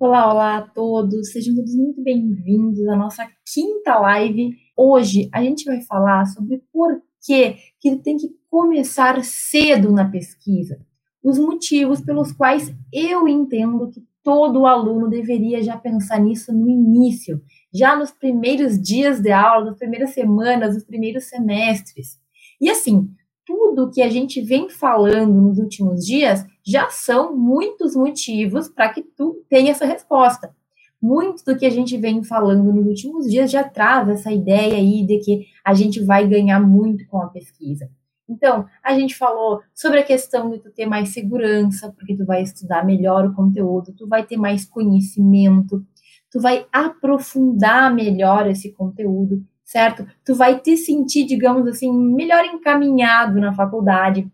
Olá, olá a todos, sejam todos muito bem-vindos à nossa quinta live. Hoje a gente vai falar sobre por que, que tem que começar cedo na pesquisa, os motivos pelos quais eu entendo que todo aluno deveria já pensar nisso no início, já nos primeiros dias de aula, nas primeiras semanas, nos primeiros semestres. E assim, tudo que a gente vem falando nos últimos dias já são muitos motivos para que tu tenha essa resposta. Muito do que a gente vem falando nos últimos dias já traz essa ideia aí de que a gente vai ganhar muito com a pesquisa. Então, a gente falou sobre a questão de tu ter mais segurança, porque tu vai estudar melhor o conteúdo, tu vai ter mais conhecimento, tu vai aprofundar melhor esse conteúdo, certo? Tu vai te sentir, digamos assim, melhor encaminhado na faculdade,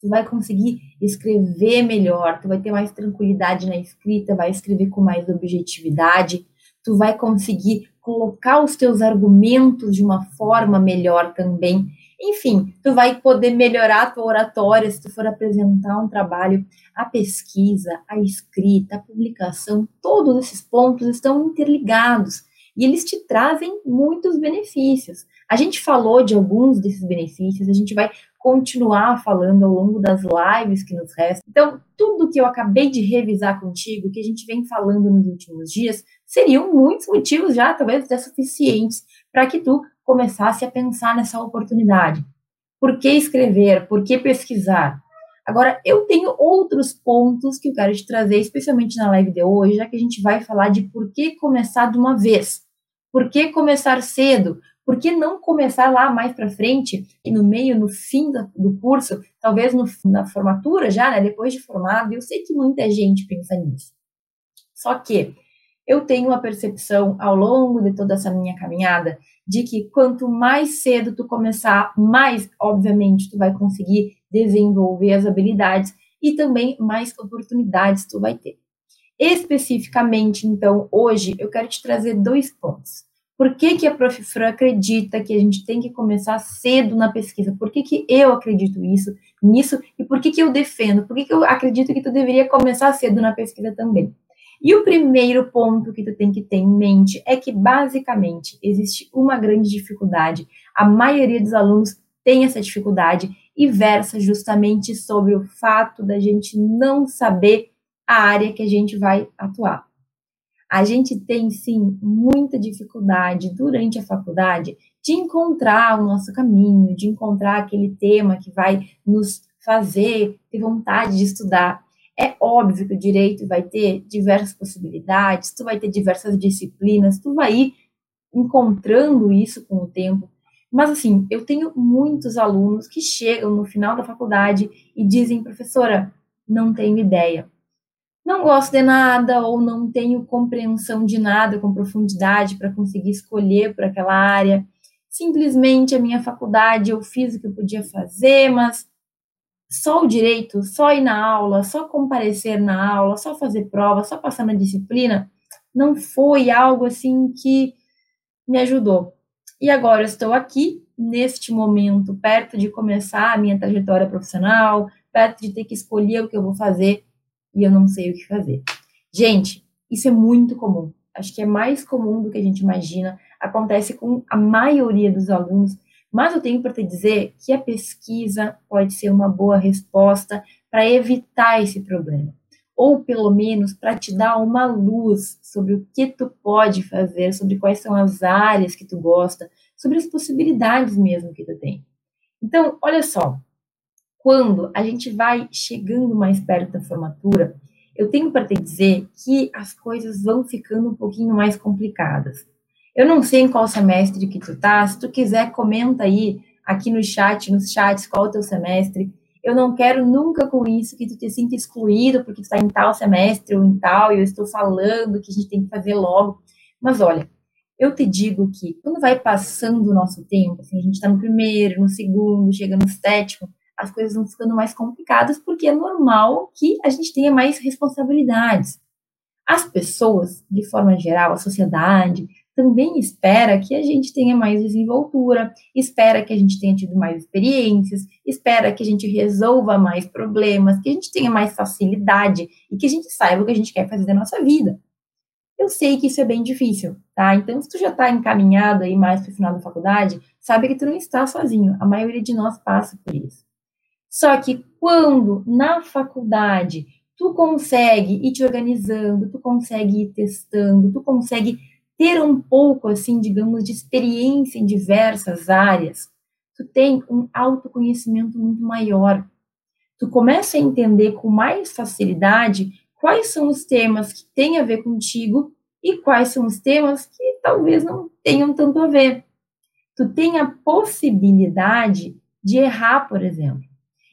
tu vai conseguir escrever melhor, tu vai ter mais tranquilidade na escrita, vai escrever com mais objetividade, tu vai conseguir colocar os teus argumentos de uma forma melhor também. Enfim, tu vai poder melhorar a tua oratória se tu for apresentar um trabalho. A pesquisa, a escrita, a publicação, todos esses pontos estão interligados e eles te trazem muitos benefícios. A gente falou de alguns desses benefícios, a gente vai continuar falando ao longo das lives que nos restam. Então, tudo que eu acabei de revisar contigo, que a gente vem falando nos últimos dias, seriam muitos motivos já, talvez até suficientes, para que tu começasse a pensar nessa oportunidade. Por que escrever? Por que pesquisar? Agora, eu tenho outros pontos que eu quero te trazer, especialmente na live de hoje, já que a gente vai falar de por que começar de uma vez. Por que começar cedo? Por que não começar lá mais para frente, e no meio, no fim do curso, talvez no, na formatura já, né, depois de formado? Eu sei que muita gente pensa nisso. Só que eu tenho a percepção ao longo de toda essa minha caminhada de que quanto mais cedo tu começar, mais, obviamente, tu vai conseguir desenvolver as habilidades e também mais oportunidades tu vai ter. Especificamente, então, hoje eu quero te trazer dois pontos. Por que, que a Prof. Fran acredita que a gente tem que começar cedo na pesquisa? Por que, que eu acredito isso, nisso? E por que, que eu defendo? Por que, que eu acredito que tu deveria começar cedo na pesquisa também? E o primeiro ponto que tu tem que ter em mente é que, basicamente, existe uma grande dificuldade. A maioria dos alunos tem essa dificuldade e versa justamente sobre o fato da gente não saber a área que a gente vai atuar. A gente tem sim muita dificuldade durante a faculdade de encontrar o nosso caminho, de encontrar aquele tema que vai nos fazer ter vontade de estudar. É óbvio que o direito vai ter diversas possibilidades, tu vai ter diversas disciplinas, tu vai ir encontrando isso com o tempo. Mas assim, eu tenho muitos alunos que chegam no final da faculdade e dizem, professora, não tenho ideia não gosto de nada ou não tenho compreensão de nada com profundidade para conseguir escolher por aquela área. Simplesmente a minha faculdade eu fiz o que eu podia fazer, mas só o direito, só ir na aula, só comparecer na aula, só fazer prova, só passar na disciplina, não foi algo assim que me ajudou. E agora eu estou aqui, neste momento, perto de começar a minha trajetória profissional, perto de ter que escolher o que eu vou fazer e eu não sei o que fazer. Gente, isso é muito comum. Acho que é mais comum do que a gente imagina. Acontece com a maioria dos alunos. Mas eu tenho para te dizer que a pesquisa pode ser uma boa resposta para evitar esse problema. Ou pelo menos para te dar uma luz sobre o que tu pode fazer, sobre quais são as áreas que tu gosta, sobre as possibilidades mesmo que tu tem. Então, olha só, quando a gente vai chegando mais perto da formatura, eu tenho para te dizer que as coisas vão ficando um pouquinho mais complicadas. Eu não sei em qual semestre que tu tá, se tu quiser comenta aí aqui no chat, nos chats, qual é o teu semestre. Eu não quero nunca com isso que tu te sinta excluído porque tu está em tal semestre ou em tal, e eu estou falando que a gente tem que fazer logo. Mas olha, eu te digo que quando vai passando o nosso tempo, assim, a gente está no primeiro, no segundo, chega no sétimo, as coisas vão ficando mais complicadas, porque é normal que a gente tenha mais responsabilidades. As pessoas, de forma geral, a sociedade, também espera que a gente tenha mais desenvoltura, espera que a gente tenha tido mais experiências, espera que a gente resolva mais problemas, que a gente tenha mais facilidade e que a gente saiba o que a gente quer fazer da nossa vida. Eu sei que isso é bem difícil, tá? Então, se tu já está encaminhado aí mais para o final da faculdade, sabe que tu não está sozinho. A maioria de nós passa por isso. Só que quando na faculdade tu consegue ir te organizando, tu consegue ir testando, tu consegue ter um pouco, assim, digamos, de experiência em diversas áreas, tu tem um autoconhecimento muito maior. Tu começa a entender com mais facilidade quais são os temas que têm a ver contigo e quais são os temas que talvez não tenham tanto a ver. Tu tem a possibilidade de errar, por exemplo.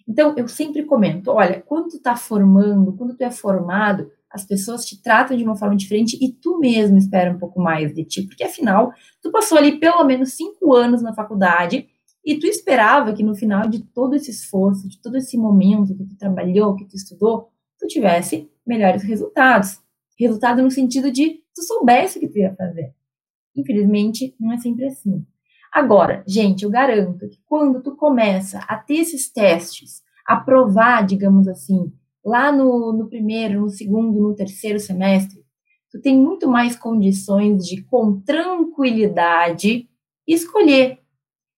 Então, eu sempre comento, olha, quando tu está formando, quando tu é formado, as pessoas te tratam de uma forma diferente e tu mesmo espera um pouco mais de ti, porque afinal, tu passou ali pelo menos cinco anos na faculdade e tu esperava que no final de todo esse esforço, de todo esse momento que tu trabalhou, que tu estudou, tu tivesse melhores resultados. Resultado no sentido de tu soubesse o que tu ia fazer. Infelizmente, não é sempre assim. Agora, gente, eu garanto que quando tu começa a ter esses testes, a provar, digamos assim, lá no, no primeiro, no segundo, no terceiro semestre, tu tem muito mais condições de, com tranquilidade, escolher.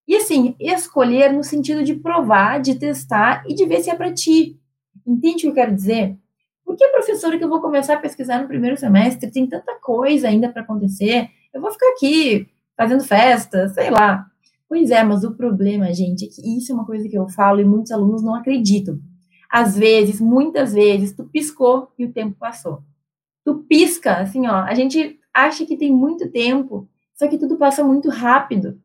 E assim, escolher no sentido de provar, de testar e de ver se é para ti. Entende o que eu quero dizer? Por que, professora, que eu vou começar a pesquisar no primeiro semestre? Tem tanta coisa ainda para acontecer. Eu vou ficar aqui fazendo festa, sei lá. Pois é, mas o problema, gente, é que isso é uma coisa que eu falo e muitos alunos não acreditam. Às vezes, muitas vezes, tu piscou e o tempo passou. Tu pisca, assim, ó, a gente acha que tem muito tempo, só que tudo passa muito rápido.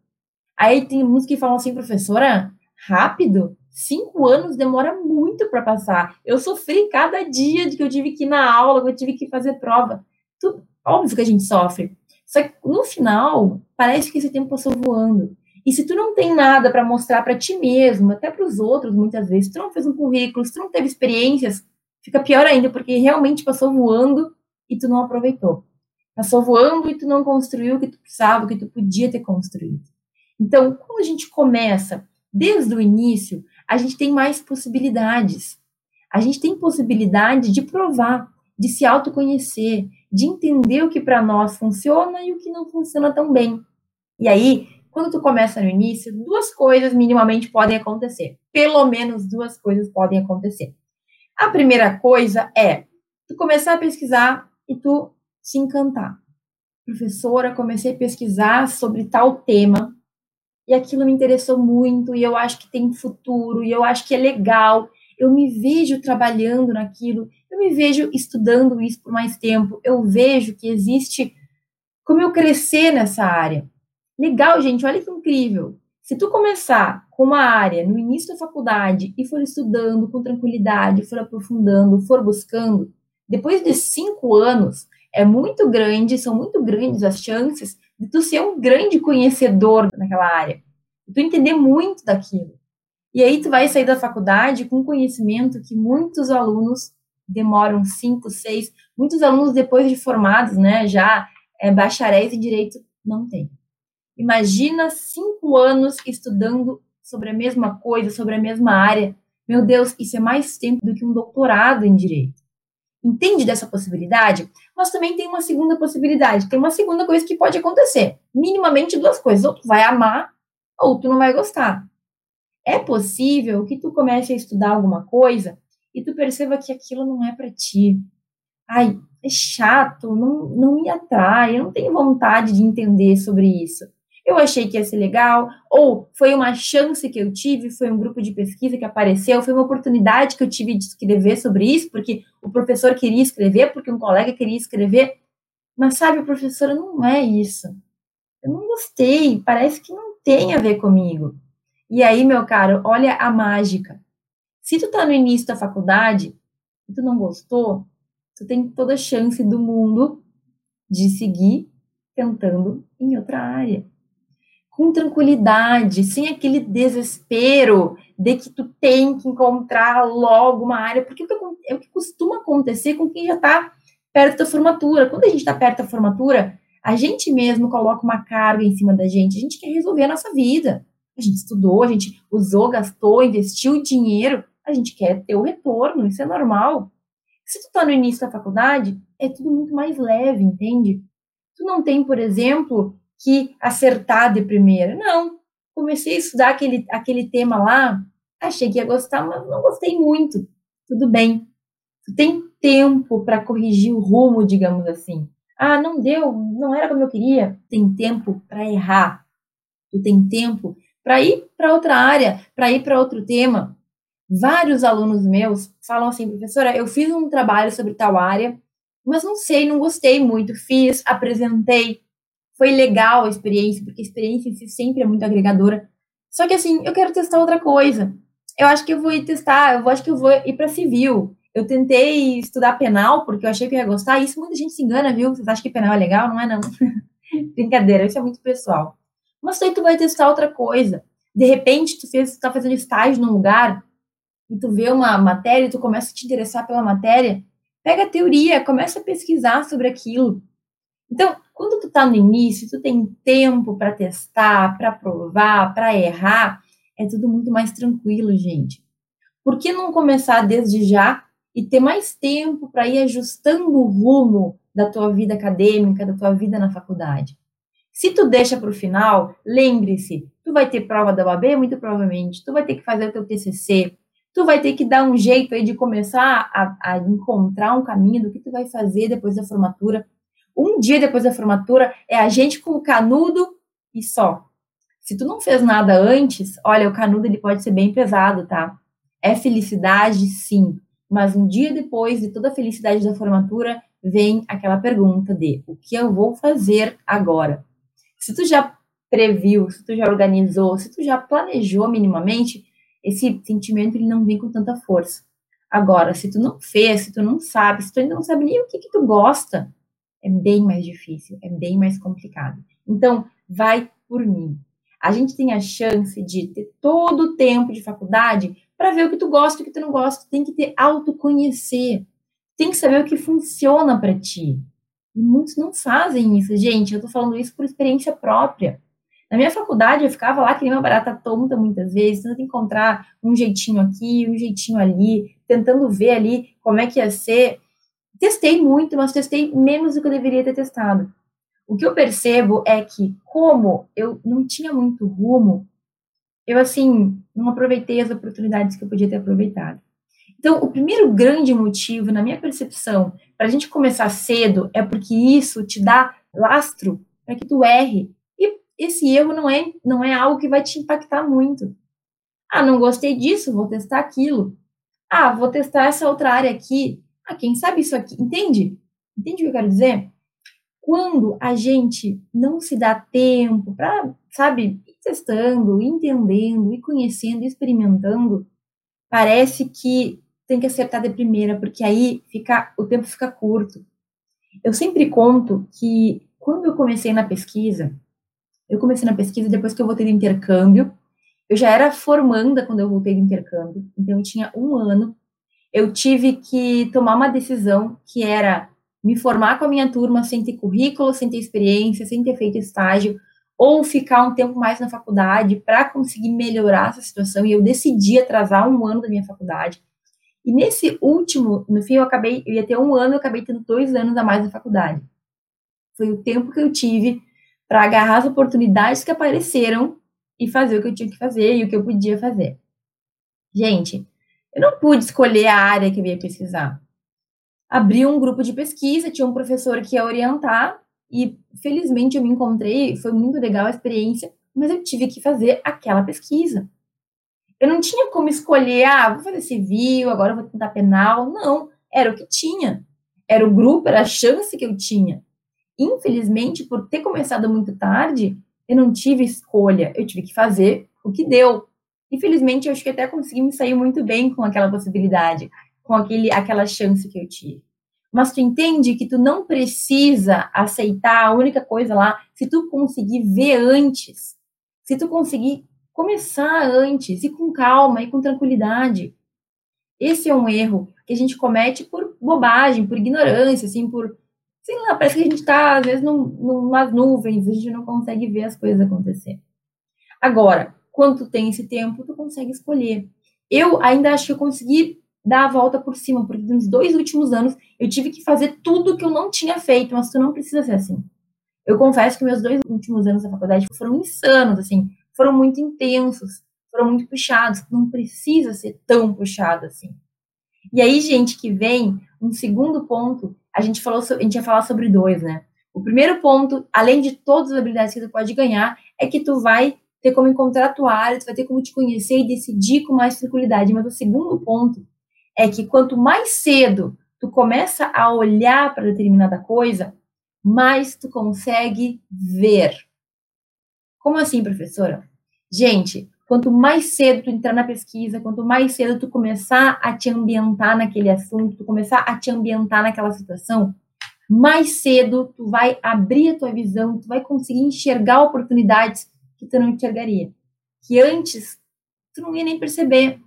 Aí tem uns que falam assim, professora, rápido? Cinco anos demora muito para passar. Eu sofri cada dia de que eu tive que ir na aula, que eu tive que fazer prova. Tudo, óbvio que a gente sofre. Só que no final, parece que esse tempo passou voando. E se tu não tem nada para mostrar para ti mesmo, até para os outros, muitas vezes, tu não fez um currículo, se tu não teve experiências, fica pior ainda, porque realmente passou voando e tu não aproveitou. Passou voando e tu não construiu o que tu precisava, o que tu podia ter construído. Então, quando a gente começa desde o início, a gente tem mais possibilidades. A gente tem possibilidade de provar, de se autoconhecer, de entender o que para nós funciona e o que não funciona tão bem. E aí, quando tu começa no início, duas coisas minimamente podem acontecer. Pelo menos duas coisas podem acontecer. A primeira coisa é tu começar a pesquisar e tu se encantar. Professora, comecei a pesquisar sobre tal tema e aquilo me interessou muito e eu acho que tem futuro e eu acho que é legal. Eu me vejo trabalhando naquilo me vejo estudando isso por mais tempo, eu vejo que existe como eu crescer nessa área. Legal, gente, olha que incrível. Se tu começar com uma área no início da faculdade e for estudando com tranquilidade, for aprofundando, for buscando, depois de cinco anos, é muito grande, são muito grandes as chances de tu ser um grande conhecedor naquela área, de tu entender muito daquilo. E aí tu vai sair da faculdade com conhecimento que muitos alunos demoram cinco, seis. Muitos alunos, depois de formados, né, já é, bacharéis em direito, não tem. Imagina cinco anos estudando sobre a mesma coisa, sobre a mesma área. Meu Deus, isso é mais tempo do que um doutorado em direito. Entende dessa possibilidade? Mas também tem uma segunda possibilidade. Tem uma segunda coisa que pode acontecer. Minimamente duas coisas. Ou tu vai amar, ou tu não vai gostar. É possível que tu comece a estudar alguma coisa e tu perceba que aquilo não é para ti. Ai, é chato, não, não me atrai, eu não tenho vontade de entender sobre isso. Eu achei que ia ser legal, ou foi uma chance que eu tive, foi um grupo de pesquisa que apareceu, foi uma oportunidade que eu tive de escrever sobre isso, porque o professor queria escrever, porque um colega queria escrever. Mas sabe, professora, não é isso. Eu não gostei, parece que não tem a ver comigo. E aí, meu caro, olha a mágica. Se tu tá no início da faculdade e tu não gostou, tu tem toda a chance do mundo de seguir tentando em outra área. Com tranquilidade, sem aquele desespero de que tu tem que encontrar logo uma área, porque é o que costuma acontecer com quem já está perto da formatura. Quando a gente está perto da formatura, a gente mesmo coloca uma carga em cima da gente, a gente quer resolver a nossa vida. A gente estudou, a gente usou, gastou, investiu dinheiro, a gente quer ter o retorno, isso é normal. Se tu tá no início da faculdade, é tudo muito mais leve, entende? Tu não tem, por exemplo, que acertar de primeira. Não. Comecei a estudar aquele, aquele tema lá, achei que ia gostar, mas não gostei muito. Tudo bem. Tu tem tempo para corrigir o rumo, digamos assim. Ah, não deu, não era como eu queria. Tem tempo para errar. Tu tem tempo para ir para outra área, para ir para outro tema. Vários alunos meus falam assim, professora, eu fiz um trabalho sobre tal área, mas não sei, não gostei muito. Fiz, apresentei, foi legal a experiência, porque a experiência em si sempre é muito agregadora. Só que assim, eu quero testar outra coisa. Eu acho que eu vou ir testar, eu acho que eu vou ir para civil. Eu tentei estudar penal porque eu achei que eu ia gostar. Isso muita gente se engana, viu? Vocês acham que penal é legal? Não é não. Brincadeira, isso é muito pessoal. Mas daí tu vai testar outra coisa. De repente, tu fez, tá fazendo estágio num lugar e tu vê uma matéria e tu começa a te interessar pela matéria. Pega a teoria, começa a pesquisar sobre aquilo. Então, quando tu tá no início, tu tem tempo para testar, para provar, para errar, é tudo muito mais tranquilo, gente. Por que não começar desde já e ter mais tempo para ir ajustando o rumo da tua vida acadêmica, da tua vida na faculdade? Se tu deixa para o final, lembre-se, tu vai ter prova da OAB, muito provavelmente, tu vai ter que fazer o teu TCC, tu vai ter que dar um jeito aí de começar a, a encontrar um caminho do que tu vai fazer depois da formatura. Um dia depois da formatura é a gente com o canudo e só. Se tu não fez nada antes, olha, o canudo ele pode ser bem pesado, tá? É felicidade, sim, mas um dia depois de toda a felicidade da formatura, vem aquela pergunta de o que eu vou fazer agora? Se tu já previu, se tu já organizou, se tu já planejou minimamente, esse sentimento ele não vem com tanta força. Agora, se tu não fez, se tu não sabe, se tu ainda não sabe nem o que que tu gosta, é bem mais difícil, é bem mais complicado. Então, vai por mim. A gente tem a chance de ter todo o tempo de faculdade para ver o que tu gosta e o que tu não gosta. Tem que ter autoconhecer. Tem que saber o que funciona para ti. E muitos não fazem isso, gente. Eu tô falando isso por experiência própria. Na minha faculdade, eu ficava lá que nem uma barata tonta muitas vezes, tentando encontrar um jeitinho aqui, um jeitinho ali, tentando ver ali como é que ia ser. Testei muito, mas testei menos do que eu deveria ter testado. O que eu percebo é que, como eu não tinha muito rumo, eu, assim, não aproveitei as oportunidades que eu podia ter aproveitado. Então, o primeiro grande motivo, na minha percepção, para a gente começar cedo é porque isso te dá lastro para que tu erre. Esse erro não é, não é algo que vai te impactar muito. Ah, não gostei disso, vou testar aquilo. Ah, vou testar essa outra área aqui. Ah, quem sabe isso aqui? Entende? Entende o que eu quero dizer? Quando a gente não se dá tempo para, sabe, ir testando, entendendo, e conhecendo, experimentando, parece que tem que acertar de primeira, porque aí fica, o tempo fica curto. Eu sempre conto que quando eu comecei na pesquisa, eu comecei na pesquisa depois que eu voltei do intercâmbio. Eu já era formanda quando eu voltei do intercâmbio, então eu tinha um ano. Eu tive que tomar uma decisão que era me formar com a minha turma sem ter currículo, sem ter experiência, sem ter feito estágio, ou ficar um tempo mais na faculdade para conseguir melhorar essa situação. E eu decidi atrasar um ano da minha faculdade. E nesse último, no fim, eu acabei, eu ia ter um ano, eu acabei tendo dois anos a mais na faculdade. Foi o tempo que eu tive para agarrar as oportunidades que apareceram e fazer o que eu tinha que fazer e o que eu podia fazer. Gente, eu não pude escolher a área que eu ia pesquisar. Abri um grupo de pesquisa, tinha um professor que ia orientar e felizmente eu me encontrei, foi muito legal a experiência, mas eu tive que fazer aquela pesquisa. Eu não tinha como escolher, ah, vou fazer civil, agora vou tentar penal. Não, era o que tinha. Era o grupo, era a chance que eu tinha. Infelizmente, por ter começado muito tarde, eu não tive escolha. Eu tive que fazer o que deu. Infelizmente, eu acho que até consegui me sair muito bem com aquela possibilidade, com aquele, aquela chance que eu tive. Mas tu entende que tu não precisa aceitar a única coisa lá se tu conseguir ver antes, se tu conseguir começar antes, e com calma, e com tranquilidade. Esse é um erro que a gente comete por bobagem, por ignorância, assim, por, sei lá, parece que a gente está, às vezes, num, numas nuvens, a gente não consegue ver as coisas acontecer. Agora, quando tem esse tempo, tu consegue escolher. Eu ainda acho que eu consegui dar a volta por cima, porque nos dois últimos anos eu tive que fazer tudo que eu não tinha feito, mas tu não precisa ser assim. Eu confesso que meus dois últimos anos da faculdade foram insanos, assim, foram muito intensos, foram muito puxados, não precisa ser tão puxado assim. E aí, gente, que vem um segundo ponto, a gente falou, a gente ia falar sobre dois, né? O primeiro ponto, além de todas as habilidades que tu pode ganhar, é que tu vai ter como encontrar tua área, tu vai ter como te conhecer e decidir com mais tranquilidade. Mas o segundo ponto é que quanto mais cedo tu começa a olhar para determinada coisa, mais tu consegue ver. Como assim, professora? Gente, quanto mais cedo tu entrar na pesquisa, quanto mais cedo tu começar a te ambientar naquele assunto, tu começar a te ambientar naquela situação, mais cedo tu vai abrir a tua visão, tu vai conseguir enxergar oportunidades que tu não enxergaria, que antes tu não ia nem perceber.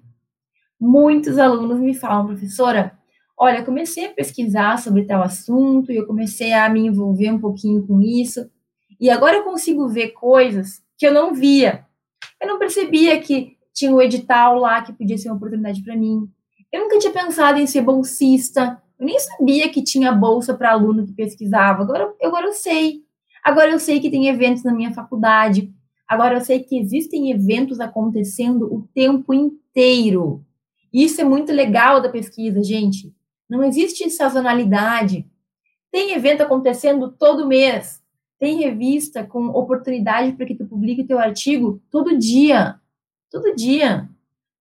Muitos alunos me falam, professora, olha, eu comecei a pesquisar sobre tal assunto e eu comecei a me envolver um pouquinho com isso, e agora eu consigo ver coisas que eu não via. Eu não percebia que tinha um edital lá que podia ser uma oportunidade para mim. Eu nunca tinha pensado em ser bolsista. Eu nem sabia que tinha bolsa para aluno que pesquisava. Agora, agora eu sei. Agora eu sei que tem eventos na minha faculdade. Agora eu sei que existem eventos acontecendo o tempo inteiro. Isso é muito legal da pesquisa, gente. Não existe sazonalidade. Tem evento acontecendo todo mês. Tem revista com oportunidade para que tu publique teu artigo todo dia. Todo dia.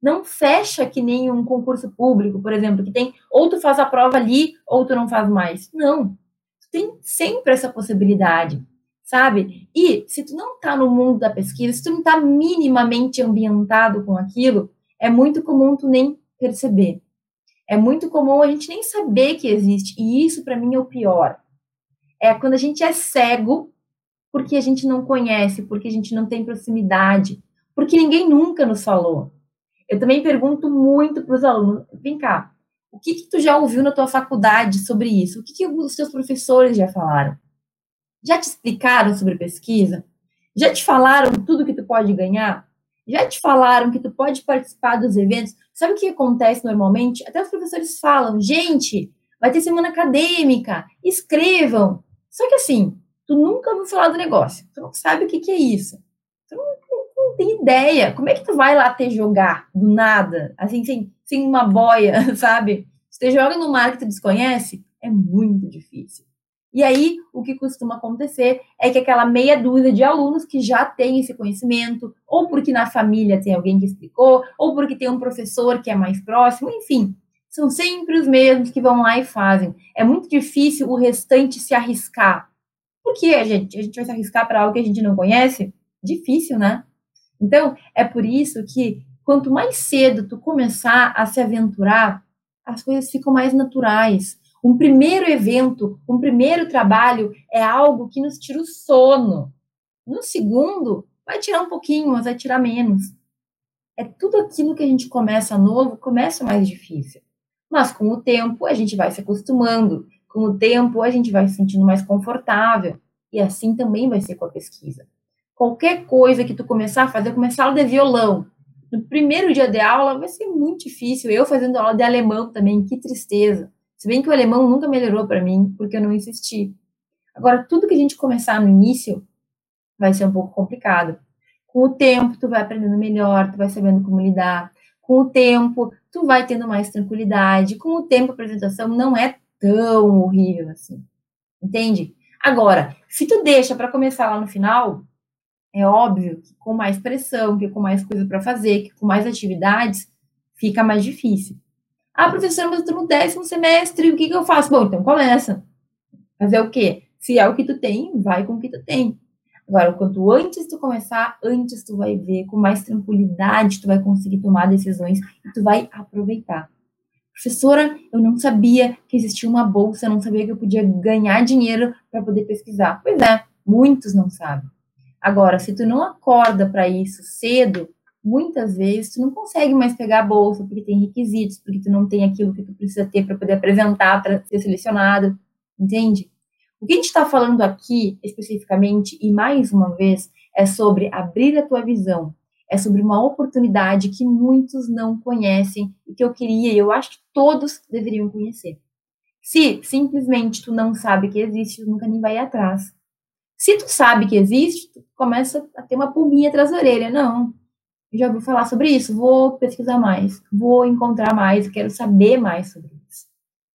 Não fecha que nem um concurso público, por exemplo, que tem ou tu faz a prova ali ou tu não faz mais. Não. Tu tem sempre essa possibilidade, sabe? E se tu não tá no mundo da pesquisa, se tu não tá minimamente ambientado com aquilo, é muito comum tu nem perceber. É muito comum a gente nem saber que existe. E isso para mim é o pior. É quando a gente é cego porque a gente não conhece, porque a gente não tem proximidade, porque ninguém nunca nos falou. Eu também pergunto muito para os alunos, vem cá, o que, que tu já ouviu na tua faculdade sobre isso? O que, que os teus professores já falaram? Já te explicaram sobre pesquisa? Já te falaram tudo que tu pode ganhar? Já te falaram que tu pode participar dos eventos? Sabe o que acontece normalmente? Até os professores falam, gente, vai ter semana acadêmica, escrevam. Só que assim, tu nunca ouviu falar do negócio, tu não sabe o que, que é isso. Tu não, não, tem ideia. Como é que tu vai lá te jogar do nada, assim, sem, sem uma boia, sabe? Se tu joga no mar que tu desconhece, é muito difícil. E aí, o que costuma acontecer é que aquela meia dúzia de alunos que já tem esse conhecimento, ou porque na família tem alguém que explicou, ou porque tem um professor que é mais próximo, enfim, são sempre os mesmos que vão lá e fazem. É muito difícil o restante se arriscar. Por que a gente, a gente vai se arriscar para algo que a gente não conhece? Difícil, né? Então, é por isso que quanto mais cedo tu começar a se aventurar, as coisas ficam mais naturais. Um primeiro evento, um primeiro trabalho é algo que nos tira o sono. No segundo, vai tirar um pouquinho, mas vai tirar menos. É tudo aquilo que a gente começa novo, começa mais difícil. Mas com o tempo, a gente vai se acostumando. Com o tempo, a gente vai se sentindo mais confortável. E assim também vai ser com a pesquisa. Qualquer coisa que tu começar a fazer, começar aula de violão. No primeiro dia de aula vai ser muito difícil. Eu fazendo aula de alemão também, que tristeza. Se bem que o alemão nunca melhorou para mim, porque eu não insisti. Agora, tudo que a gente começar no início vai ser um pouco complicado. Com o tempo, tu vai aprendendo melhor, tu vai sabendo como lidar. Com o tempo, tu vai tendo mais tranquilidade. Com o tempo, a apresentação não é tão horrível assim. Entende? Agora, se tu deixa para começar lá no final, é óbvio que com mais pressão, que com mais coisa para fazer, que com mais atividades, fica mais difícil. Ah, professora, mas eu tô no décimo semestre, o que, que eu faço? Bom, então começa. Fazer o quê? Se é o que tu tem, vai com o que tu tem. Agora, quanto antes tu começar, antes tu vai ver, com mais tranquilidade tu vai conseguir tomar decisões e tu vai aproveitar. Professora, eu não sabia que existia uma bolsa, eu não sabia que eu podia ganhar dinheiro para poder pesquisar. Pois é, muitos não sabem. Agora, se tu não acorda para isso cedo, muitas vezes tu não consegue mais pegar a bolsa porque tem requisitos, porque tu não tem aquilo que tu precisa ter para poder apresentar, para ser selecionado, entende? O que a gente está falando aqui especificamente, e mais uma vez, é sobre abrir a tua visão, é sobre uma oportunidade que muitos não conhecem e que eu queria, e eu acho que todos deveriam conhecer. Se simplesmente tu não sabe que existe, tu nunca nem vai atrás. Se tu sabe que existe, tu começa a ter uma pulguinha atrás da orelha. Não, eu já vou falar sobre isso, vou pesquisar mais, vou encontrar mais, quero saber mais sobre isso.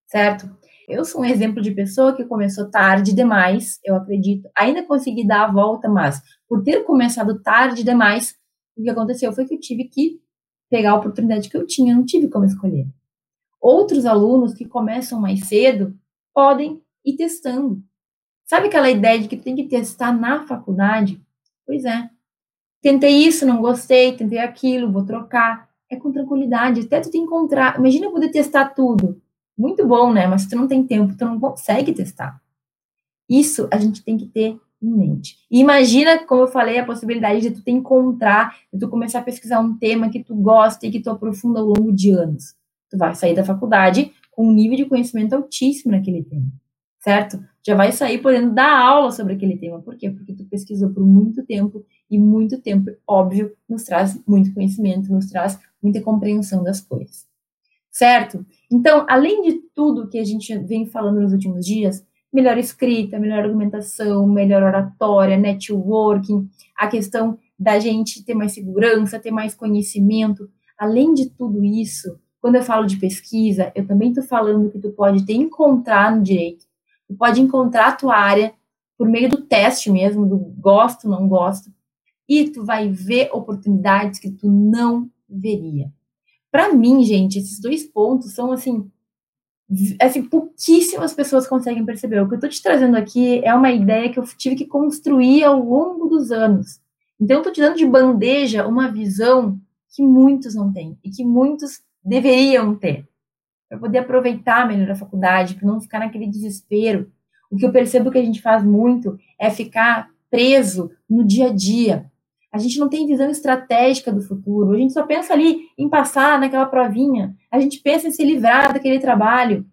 Certo? Eu sou um exemplo de pessoa que começou tarde demais, eu acredito. Ainda consegui dar a volta, mas por ter começado tarde demais, o que aconteceu foi que eu tive que pegar a oportunidade que eu tinha, não tive como escolher. Outros alunos que começam mais cedo podem ir testando, Sabe aquela ideia de que tem que testar na faculdade? Pois é. Tentei isso, não gostei, tentei aquilo, vou trocar. É com tranquilidade, até tu te encontrar. Imagina poder testar tudo. Muito bom, né? Mas tu não tem tempo, tu não consegue testar. Isso a gente tem que ter em mente. Imagina, como eu falei, a possibilidade de tu te encontrar, de tu começar a pesquisar um tema que tu gosta e que tu aprofunda ao longo de anos. Tu vai sair da faculdade com um nível de conhecimento altíssimo naquele tema certo? Já vai sair podendo dar aula sobre aquele tema. Por quê? Porque tu pesquisou por muito tempo e muito tempo, óbvio, nos traz muito conhecimento, nos traz muita compreensão das coisas. Certo? Então, além de tudo que a gente vem falando nos últimos dias, melhor escrita, melhor argumentação, melhor oratória, networking, a questão da gente ter mais segurança, ter mais conhecimento. Além de tudo isso, quando eu falo de pesquisa, eu também estou falando que tu pode te encontrar no direito, Tu pode encontrar a tua área por meio do teste mesmo, do gosto, não gosto, e tu vai ver oportunidades que tu não veria. Para mim, gente, esses dois pontos são assim, assim, pouquíssimas pessoas conseguem perceber. O que eu estou te trazendo aqui é uma ideia que eu tive que construir ao longo dos anos. Então, eu estou te dando de bandeja uma visão que muitos não têm e que muitos deveriam ter para poder aproveitar melhor a faculdade, para não ficar naquele desespero. O que eu percebo que a gente faz muito é ficar preso no dia a dia. A gente não tem visão estratégica do futuro. A gente só pensa ali em passar naquela provinha. A gente pensa em se livrar daquele trabalho.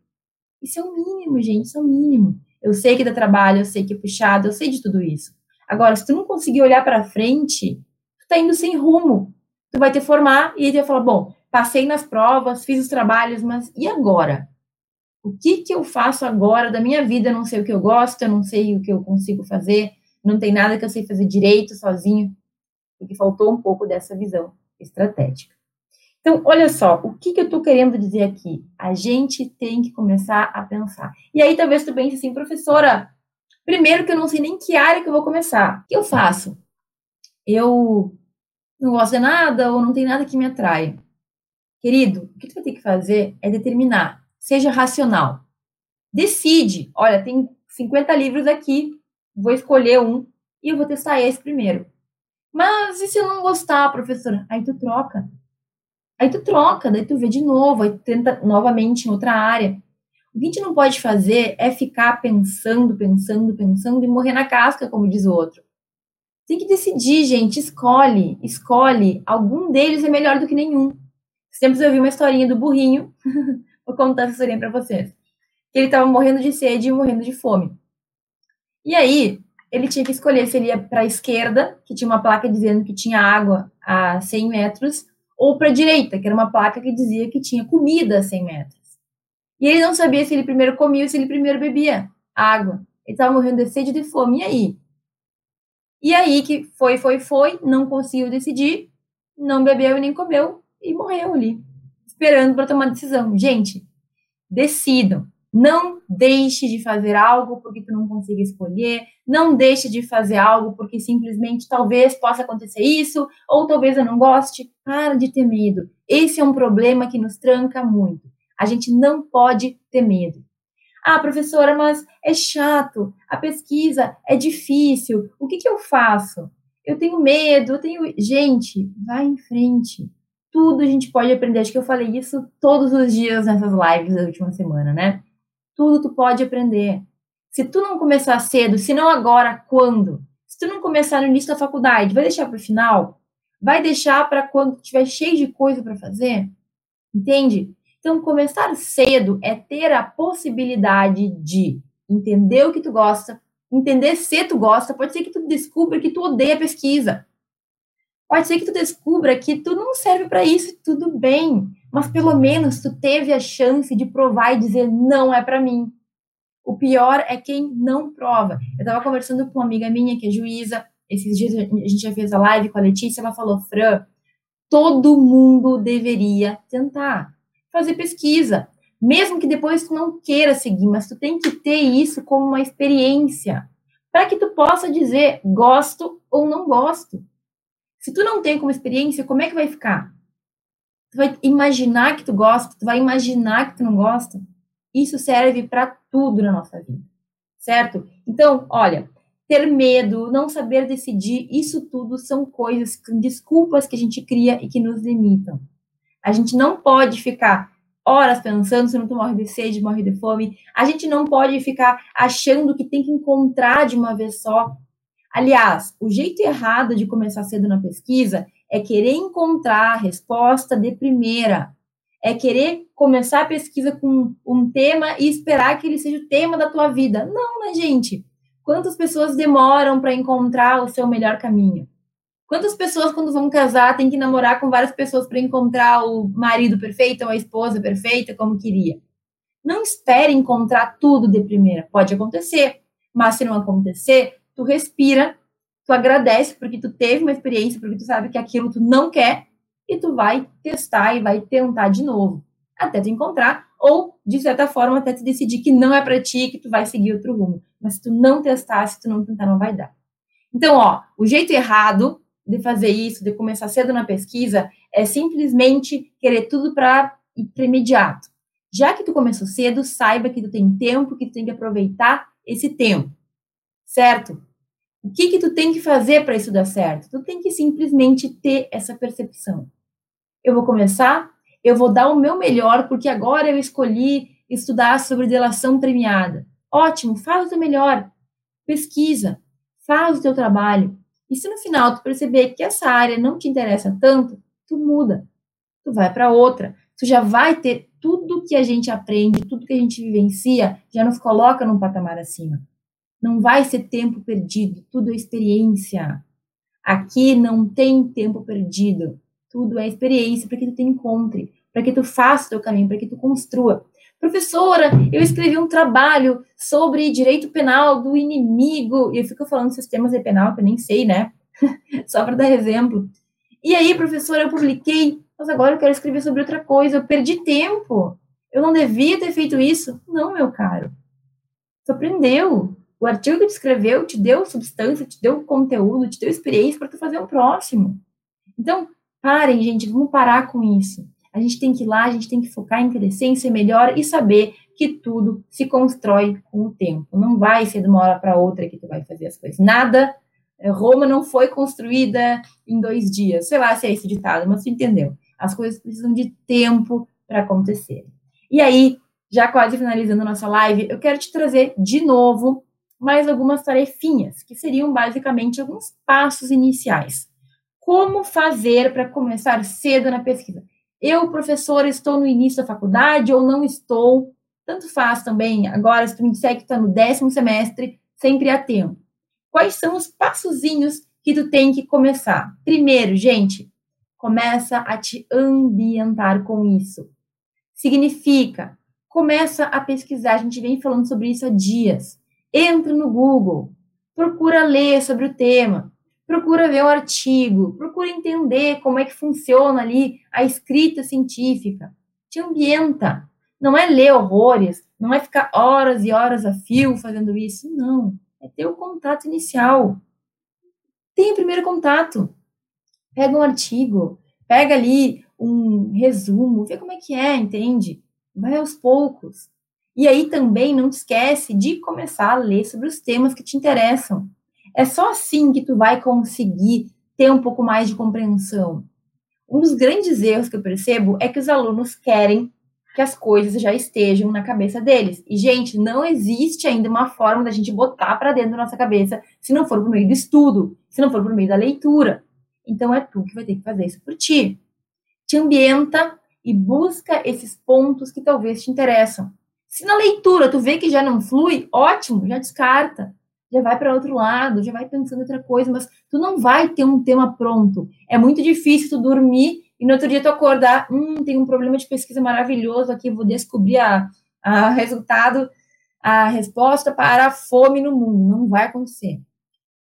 Isso é o mínimo, gente, isso é o mínimo. Eu sei que dá trabalho, eu sei que é puxado, eu sei de tudo isso. Agora, se tu não conseguir olhar para frente, tu tá indo sem rumo. Tu vai te formar e tu vai falar, bom, passei nas provas, fiz os trabalhos, mas e agora? O que, que eu faço agora da minha vida? Eu não sei o que eu gosto, eu não sei o que eu consigo fazer, não tem nada que eu sei fazer direito, sozinho, porque faltou um pouco dessa visão estratégica. Então, olha só, o que, que eu estou querendo dizer aqui? A gente tem que começar a pensar. E aí, talvez tu pense assim, professora, primeiro que eu não sei nem que área que eu vou começar. O que eu faço? Eu não gosto de nada ou não tem nada que me atraia. Querido, o que tu vai ter que fazer é determinar. Seja racional. Decide. Olha, tem 50 livros aqui, vou escolher um e eu vou testar esse primeiro. Mas e se eu não gostar, professora? Aí tu troca. Aí tu troca, daí tu vê de novo, aí tu tenta novamente em outra área. O que a gente não pode fazer é ficar pensando, pensando, pensando e morrer na casca, como diz o outro. Tem que decidir, gente. Escolhe, escolhe. Algum deles é melhor do que nenhum. Sempre eu vi uma historinha do burrinho. Vou contar essa historinha para vocês. Ele estava morrendo de sede e morrendo de fome. E aí, ele tinha que escolher se ele ia para a esquerda, que tinha uma placa dizendo que tinha água a 100 metros, ou para a direita, que era uma placa que dizia que tinha comida a 100 metros. E ele não sabia se ele primeiro comia ou se ele primeiro bebia água. Ele estava morrendo de sede e de fome. E aí? E aí que foi, foi, foi, não conseguiu decidir, não bebeu e nem comeu, e morreu ali, esperando para tomar decisão. Gente, decidam. Não deixe de fazer algo porque tu não consiga escolher. Não deixe de fazer algo porque simplesmente talvez possa acontecer isso, ou talvez eu não goste. Para de ter medo. Esse é um problema que nos tranca muito. A gente não pode ter medo. Ah, professora, mas é chato. A pesquisa é difícil. O que, que eu faço? Eu tenho medo, eu tenho. Gente, vai em frente tudo a gente pode aprender. Acho que eu falei isso todos os dias nessas lives da última semana, né? Tudo tu pode aprender. Se tu não começar cedo, se não agora, quando? Se tu não começar no início da faculdade, vai deixar para o final? Vai deixar para quando tiver cheio de coisa para fazer? Entende? Então, começar cedo é ter a possibilidade de entender o que tu gosta, entender se tu gosta. Pode ser que tu descubra que tu odeia pesquisa. Pode ser que tu descubra que tu não serve para isso, tudo bem, mas pelo menos tu teve a chance de provar e dizer não é para mim. O pior é quem não prova. Eu estava conversando com uma amiga minha que é juíza, esses dias a gente já fez a live com a Letícia, ela falou, Fran, todo mundo deveria tentar fazer pesquisa, mesmo que depois tu não queira seguir, mas tu tem que ter isso como uma experiência, para que tu possa dizer gosto ou não gosto. Se tu não tem como experiência, como é que vai ficar? Tu vai imaginar que tu gosta, tu vai imaginar que tu não gosta. Isso serve para tudo na nossa vida, certo? Então, olha, ter medo, não saber decidir, isso tudo são coisas, desculpas que a gente cria e que nos limitam. A gente não pode ficar horas pensando se não tu morre de sede, morre de fome. A gente não pode ficar achando que tem que encontrar de uma vez só Aliás, o jeito errado de começar cedo na pesquisa é querer encontrar a resposta de primeira. É querer começar a pesquisa com um tema e esperar que ele seja o tema da tua vida. Não, né, gente? Quantas pessoas demoram para encontrar o seu melhor caminho? Quantas pessoas, quando vão casar, têm que namorar com várias pessoas para encontrar o marido perfeito ou a esposa perfeita, como queria? Não espere encontrar tudo de primeira. Pode acontecer, mas se não acontecer, tu respira, tu agradece porque tu teve uma experiência, porque tu sabe que aquilo tu não quer, e tu vai testar e vai tentar de novo, até tu encontrar, ou, de certa forma, até tu decidir que não é para ti, que tu vai seguir outro rumo. Mas se tu não testar, se tu não tentar, não vai dar. Então, ó, o jeito errado de fazer isso, de começar cedo na pesquisa, é simplesmente querer tudo para imediato. Já que tu começou cedo, saiba que tu tem tempo, que tu tem que aproveitar esse tempo certo? O que que tu tem que fazer para isso dar certo? Tu tem que simplesmente ter essa percepção. Eu vou começar, eu vou dar o meu melhor porque agora eu escolhi estudar sobre delação premiada. Ótimo, faz o teu melhor. Pesquisa, faz o teu trabalho. E se no final tu perceber que essa área não te interessa tanto, tu muda. Tu vai para outra. Tu já vai ter tudo que a gente aprende, tudo que a gente vivencia, já nos coloca num patamar acima. Não vai ser tempo perdido, tudo é experiência. Aqui não tem tempo perdido. Tudo é experiência para que tu te encontre, para que tu faça o teu caminho, para que tu construa. Professora, eu escrevi um trabalho sobre direito penal do inimigo. E eu fico falando sistemas de penal que eu nem sei, né? Só para dar exemplo. E aí, professora, eu publiquei, mas agora eu quero escrever sobre outra coisa. Eu perdi tempo. Eu não devia ter feito isso. Não, meu caro. Tu aprendeu. O artigo que tu escreveu te deu substância, te deu conteúdo, te deu experiência para tu fazer o próximo. Então, parem, gente, vamos parar com isso. A gente tem que ir lá, a gente tem que focar em crescer, em ser melhor e saber que tudo se constrói com o tempo. Não vai ser de uma hora para outra que tu vai fazer as coisas. Nada, eh, Roma não foi construída em dois dias. Sei lá se é esse ditado, mas tu entendeu. As coisas precisam de tempo para acontecer. E aí, já quase finalizando a nossa live, eu quero te trazer de novo mais algumas tarefinhas, que seriam basicamente alguns passos iniciais. Como fazer para começar cedo na pesquisa? Eu, professor, estou no início da faculdade ou não estou? Tanto faz também. Agora, se tu me disser que está no décimo semestre, sempre há tempo. Quais são os passozinhos que tu tem que começar? Primeiro, gente, começa a te ambientar com isso. Significa, começa a pesquisar. A gente vem falando sobre isso há dias entra no Google, procura ler sobre o tema, procura ver o artigo, procura entender como é que funciona ali a escrita científica. Te ambienta. Não é ler horrores, não é ficar horas e horas a fio fazendo isso, não. É ter o contato inicial. Tem o primeiro contato. Pega um artigo, pega ali um resumo, vê como é que é, entende? Vai aos poucos. E aí também não esquece de começar a ler sobre os temas que te interessam. É só assim que tu vai conseguir ter um pouco mais de compreensão. Um dos grandes erros que eu percebo é que os alunos querem que as coisas já estejam na cabeça deles. E, gente, não existe ainda uma forma da gente botar para dentro da nossa cabeça se não for por meio do estudo, se não for por meio da leitura. Então, é tu que vai ter que fazer isso por ti. Te ambienta e busca esses pontos que talvez te interessam. Se na leitura tu vê que já não flui, ótimo, já descarta. já vai para outro lado, já vai pensando outra coisa, mas tu não vai ter um tema pronto. É muito difícil tu dormir e no outro dia tu acordar, hum, tem um problema de pesquisa maravilhoso aqui, vou descobrir a, a resultado, a resposta para a fome no mundo. Não vai acontecer.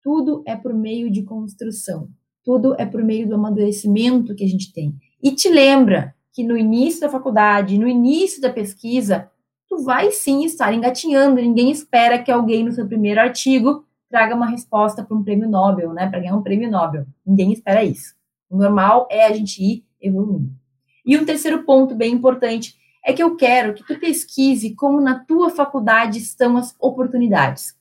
Tudo é por meio de construção. Tudo é por meio do amadurecimento que a gente tem. E te lembra que no início da faculdade, no início da pesquisa, tu vai sim estar engatinhando. Ninguém espera que alguém no seu primeiro artigo traga uma resposta para um prêmio Nobel, né? Para ganhar um prêmio Nobel. Ninguém espera isso. O normal é a gente ir evoluindo. E um terceiro ponto bem importante é que eu quero que tu pesquise como na tua faculdade estão as oportunidades.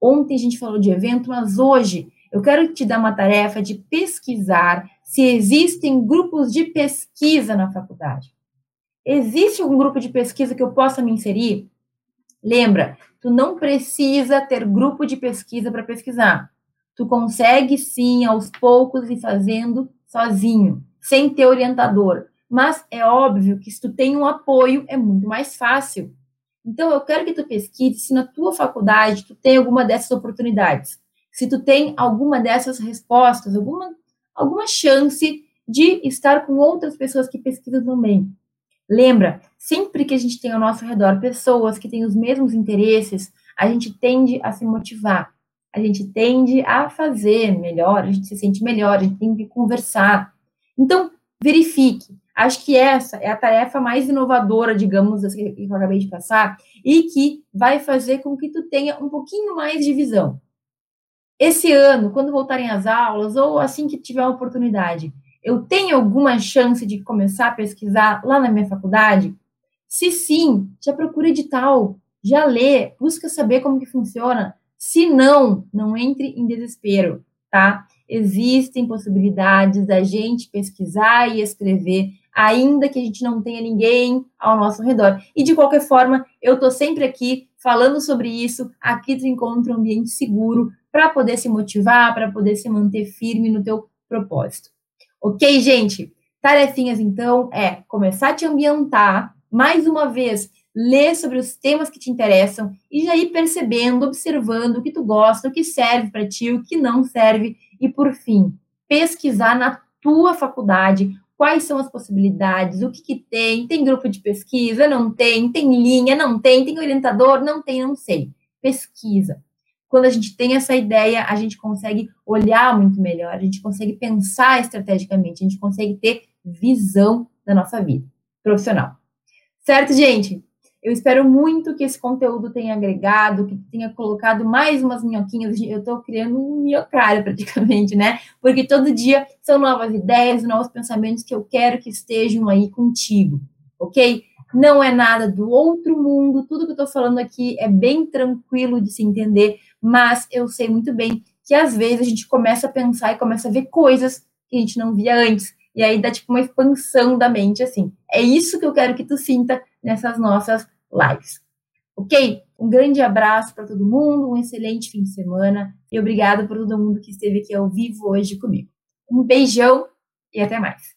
Ontem a gente falou de evento, mas hoje eu quero te dar uma tarefa de pesquisar se existem grupos de pesquisa na faculdade. Existe algum grupo de pesquisa que eu possa me inserir? Lembra, tu não precisa ter grupo de pesquisa para pesquisar. Tu consegue sim, aos poucos, ir fazendo sozinho, sem ter orientador. Mas é óbvio que se tu tem um apoio, é muito mais fácil. Então, eu quero que tu pesquise se na tua faculdade tu tem alguma dessas oportunidades. Se tu tem alguma dessas respostas, alguma, alguma chance de estar com outras pessoas que pesquisam também. Lembra, sempre que a gente tem ao nosso redor pessoas que têm os mesmos interesses, a gente tende a se motivar, a gente tende a fazer melhor, a gente se sente melhor, a gente tem que conversar. Então, verifique. Acho que essa é a tarefa mais inovadora, digamos, que eu acabei de passar, e que vai fazer com que tu tenha um pouquinho mais de visão. Esse ano, quando voltarem as aulas, ou assim que tiver a oportunidade, eu tenho alguma chance de começar a pesquisar lá na minha faculdade? Se sim, já procura edital, já lê, busca saber como que funciona. Se não, não entre em desespero, tá? Existem possibilidades da gente pesquisar e escrever, ainda que a gente não tenha ninguém ao nosso redor. E de qualquer forma, eu tô sempre aqui falando sobre isso. Aqui tu encontra um ambiente seguro para poder se motivar, para poder se manter firme no teu propósito. Ok, gente? Tarefinhas, então, é começar a te ambientar, mais uma vez, ler sobre os temas que te interessam e já ir percebendo, observando o que tu gosta, o que serve para ti, o que não serve e, por fim, pesquisar na tua faculdade quais são as possibilidades, o que, que tem, tem grupo de pesquisa, não tem, tem linha, não tem, tem orientador, não tem, não sei. Pesquisa quando a gente tem essa ideia, a gente consegue olhar muito melhor, a gente consegue pensar estrategicamente, a gente consegue ter visão da nossa vida profissional. Certo, gente? Eu espero muito que esse conteúdo tenha agregado, que tenha colocado mais umas minhoquinhas. Eu estou criando um minhocário praticamente, né? Porque todo dia são novas ideias, novos pensamentos que eu quero que estejam aí contigo, ok? Não é nada do outro mundo, tudo que eu estou falando aqui é bem tranquilo de se entender, mas eu sei muito bem que às vezes a gente começa a pensar e começa a ver coisas que a gente não via antes. E aí dá tipo uma expansão da mente, assim. É isso que eu quero que tu sinta nessas nossas lives. Ok? Um grande abraço para todo mundo, um excelente fim de semana e obrigada por todo mundo que esteve aqui ao vivo hoje comigo. Um beijão e até mais.